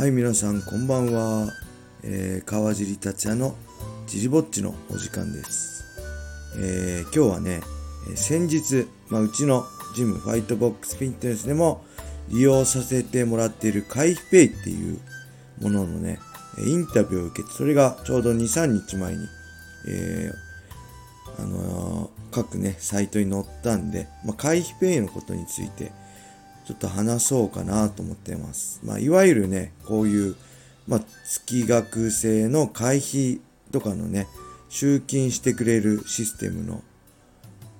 はい、皆さん、こんばんは。えー、川尻達也のジリぼっちのお時間です。えー、今日はね、先日、まあ、うちのジム、ファイトボックスフィットネスでも利用させてもらっている回避ペイっていうもののね、インタビューを受けて、それがちょうど2、3日前に、えーあのー各ね、サイトに載ったんで、まあ、回避ペイのことについて、ちょっと話そうかなと思ってます。まあ、いわゆるね、こういう、まあ、月額制の会費とかのね、集金してくれるシステムの、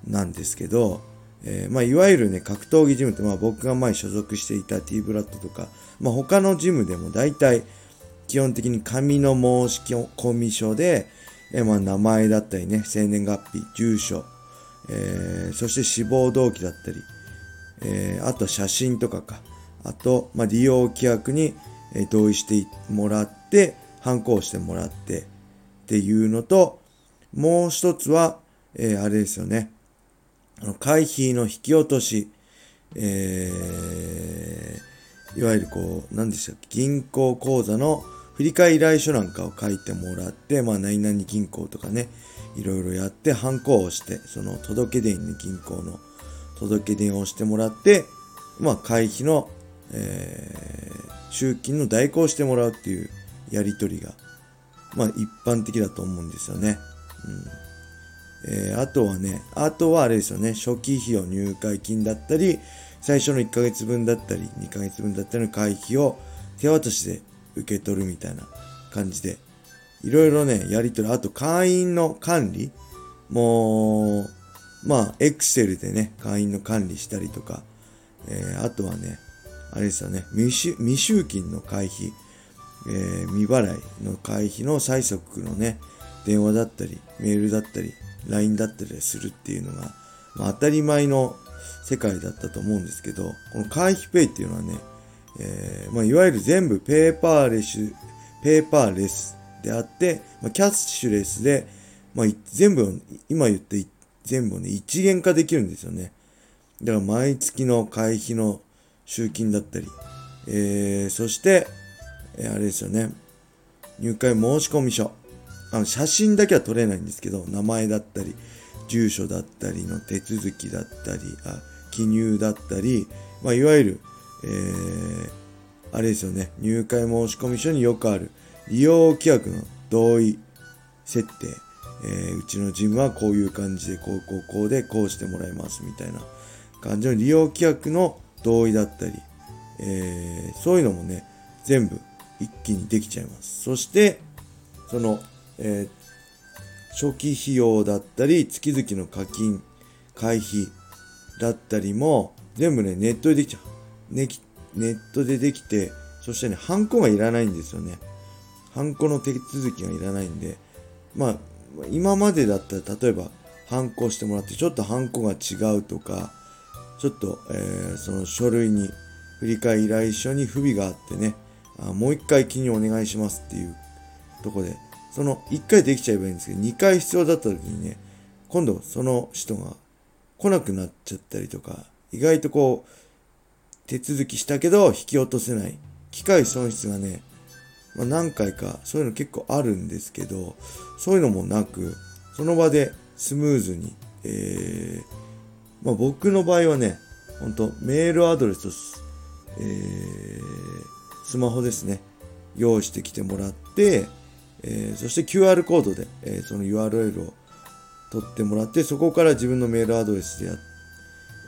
なんですけど、えーまあ、いわゆるね、格闘技ジムって、まあ、僕が前所属していた T ブラッドとか、まあ、他のジムでも大体、基本的に紙の申し込み書で、えーまあ、名前だったりね、生年月日、住所、えーそして死亡動機だったり、えーあと写真とかか。あと、まあ、利用規約にえ同意してもらって、反抗してもらってっていうのと、もう一つは、えーあれですよね。あの会費の引き落とし、えーいわゆるこう、何でしたっけ、銀行口座の振替依頼書なんかを書いてもらって、まあ、何々銀行とかね、いろいろやって、反抗をして、その届け出に、銀行の届け出をしてもらって、まあ、会費の、えー集金の代行してもらうっていうやりとりが、まあ、一般的だと思うんですよね。うん。えーあとはね、あとはあれですよね、初期費用入会金だったり、最初の1ヶ月分だったり、2ヶ月分だったりの会費を手渡しで受け取るみたいな感じで、いろいろね、やり取り、あと会員の管理もう、まあ、エクセルでね、会員の管理したりとか、えーあとはね、あれですよね、未集金の会費、えー未払いの会費の催促のね、電話だったり、メールだったり、LINE だったりするっていうのが、まあ、当たり前の世界だったと思うんですけど、この会費ペイっていうのはね、えーまあ、いわゆる全部ペーパーレス、ペーパーレスであって、まあ、キャッシュレスで、まあ、全部、今言って全部ね、一元化できるんですよね。だから毎月の会費の集金だったり、えー、そして、えーあれですよね、入会申込書。あの、写真だけは撮れないんですけど、名前だったり、住所だったりの手続きだったり、あ、記入だったり、まあ、いわゆる、えー、あれですよね、入会申込書によくある、利用規約の同意設定、えーうちのジムはこういう感じで、こうこうこうでこうしてもらいますみたいな感じの利用規約の同意だったり、えーそういうのもね、全部一気にできちゃいます。そして、その、えー初期費用だったり、月々の課金、会費だったりも、全部ね、ネットでできちゃう。ねネットでできて、そしてね、ハンコがいらないんですよね。ハンコの手続きがいらないんで、まあ、今までだったら、例えば、ハンコしてもらって、ちょっとハンコが違うとか、ちょっと、えーその書類に、振り替依頼書に不備があってね、あもう一回記入お願いしますっていうとこで、その一回できちゃえばいいんですけど、二回必要だった時にね、今度その人が来なくなっちゃったりとか、意外とこう、手続きしたけど引き落とせない。機械損失がね、まあ、何回かそういうの結構あるんですけど、そういうのもなく、その場でスムーズに、えー、まあ僕の場合はね、本当メールアドレスと、えースマホですね、用意してきてもらって、えーそして QR コードで、えーその URL を取ってもらって、そこから自分のメールアドレスでや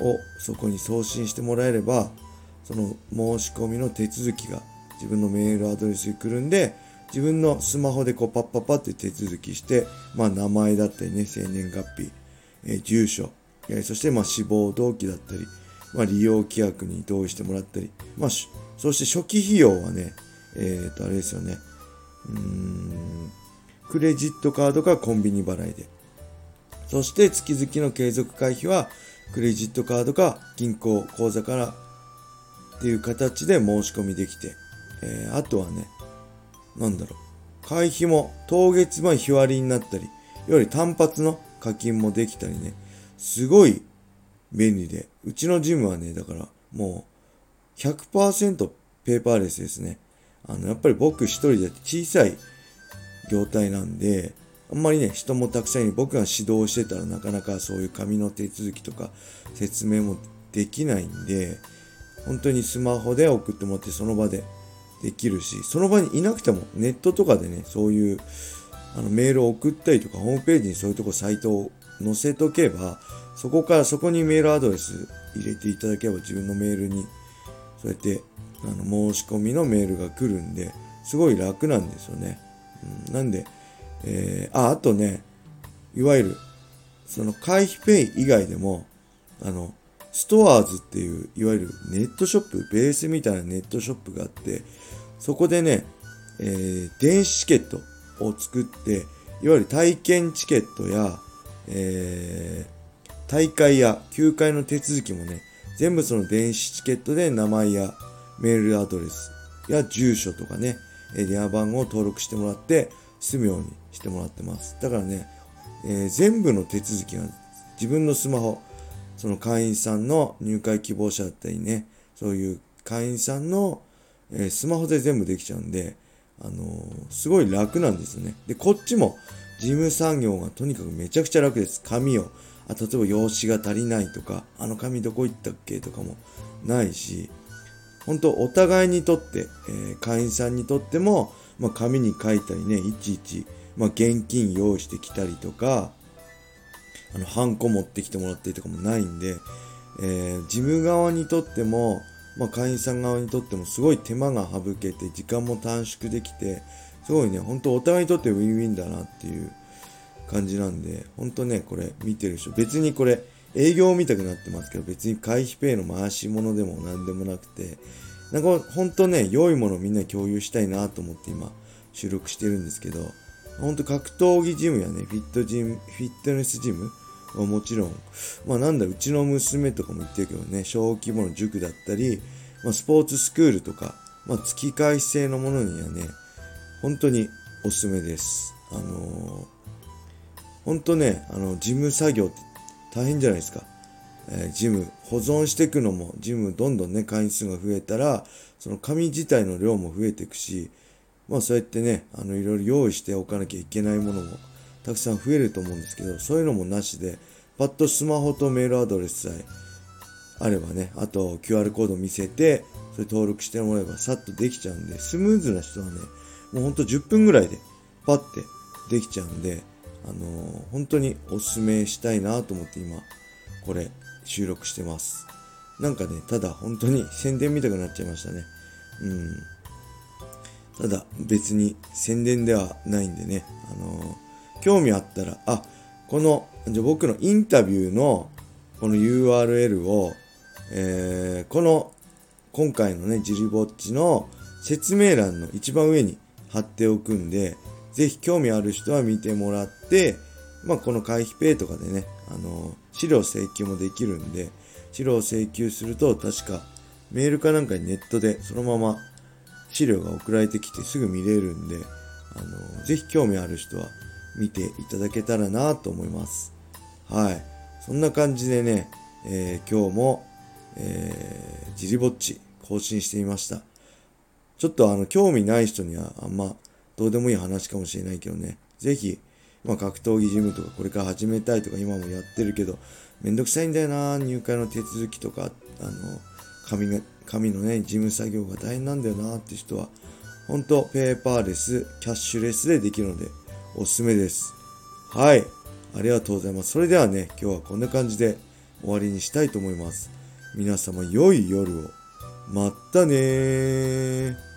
をそこに送信してもらえれば、その申し込みの手続きが自分のメールアドレスに来るんで、自分のスマホでこうパッパッパって手続きして、まあ名前だったりね、生年月日、えー住所、えーそしてまあ死亡動機だったり、まあ利用規約に同意してもらったり、まあしそして初期費用はね、えっ、とあれですよね、うーん、クレジットカードかコンビニ払いで。そして月々の継続会費はクレジットカードか銀行口座からっていう形で申し込みできて、えーあとはね、なんだろう、会費も当月前日割りになったり、より単発の課金もできたりね、すごい便利で、うちのジムはね、だからもう100%ペーパーレスですね。あの、やっぱり僕一人で小さい業態なんで、あんまりね、人もたくさんいる。僕が指導してたらなかなかそういう紙の手続きとか説明もできないんで、本当にスマホで送ってもらってその場でできるし、その場にいなくてもネットとかでね、そういうあのメールを送ったりとか、ホームページにそういうとこサイトを載せとけば、そこからそこにメールアドレス入れていただければ自分のメールに、そうやってあの申し込みのメールが来るんで、すごい楽なんですよね。うん、なんで、えー、あ、あとね、いわゆる、その回避ペイ以外でも、あの、ストアーズっていう、いわゆるネットショップ、ベースみたいなネットショップがあって、そこでね、えー、電子チケットを作って、いわゆる体験チケットや、えー、大会や休会の手続きもね、全部その電子チケットで名前やメールアドレスや住所とかね、電話番号を登録してもらって済むようにしてもらってます。だからね、えー、全部の手続きが自分のスマホ、その会員さんの入会希望者だったりね、そういう会員さんの、えー、スマホで全部できちゃうんで、あのー、すごい楽なんですよね。で、こっちも事務作業がとにかくめちゃくちゃ楽です。紙を、あ例えば用紙が足りないとか、あの紙どこ行ったっけとかもないし、本当お互いにとって、えー、会員さんにとっても、まあ、紙に書いたりね、いちいち、まあ、現金用意してきたりとか、あの、ハンコ持ってきてもらったりとかもないんで、えー、事務側にとっても、まあ、会員さん側にとってもすごい手間が省けて、時間も短縮できて、すごいね、本当お互いにとってウィンウィンだなっていう感じなんで、本当ね、これ見てる人、別にこれ、営業みたくなってますけど、別に回避ペイの回し物でも何でもなくて、なんか本当ね、良いものをみんな共有したいなと思って今収録してるんですけど、本当格闘技ジムやね、フィットジム、フィットネスジムはもちろん、まあなんだ、うちの娘とかも言ってるけどね、小規模の塾だったり、まあスポーツスクールとか、まあ月会制のものにはね、本当におすすめです。あのー、本当ね、あの、事務作業って大変じゃないですか。えー、ジム、保存していくのも、ジムどんどんね、会員数が増えたら、その紙自体の量も増えていくし、まあそうやってね、あの、いろいろ用意しておかなきゃいけないものもたくさん増えると思うんですけど、そういうのもなしで、パッとスマホとメールアドレスさえあればね、あと QR コード見せて、それ登録してもらえばさっとできちゃうんで、スムーズな人はね、もうほんと10分ぐらいでパッてできちゃうんで、あのー、本当におすすめしたいなと思って今、これ収録してます。なんかね、ただ本当に宣伝みたくなっちゃいましたね。うん。ただ別に宣伝ではないんでね、あのー、興味あったら、あ、この、じゃ僕のインタビューのこの URL を、えー、この今回のね、ジリぼっちの説明欄の一番上に貼っておくんで、ぜひ興味ある人は見てもらって、まあ、この回避ペイとかでね、あの、資料請求もできるんで、資料請求すると確かメールかなんかにネットでそのまま資料が送られてきてすぐ見れるんで、あの、ぜひ興味ある人は見ていただけたらなと思います。はい。そんな感じでね、えー、今日も、えー、ジリぼっち更新してみました。ちょっとあの、興味ない人にはあんまどうでもいい話かもしれないけどね、ぜひ、まあ、格闘技ジムとかこれから始めたいとか今もやってるけど、めんどくさいんだよな、入会の手続きとか、あの、紙が、紙のね、事務作業が大変なんだよなって人は、本当ペーパーレス、キャッシュレスでできるので、おすすめです。はい。ありがとうございます。それではね、今日はこんな感じで終わりにしたいと思います。皆様良い夜を。まったねー。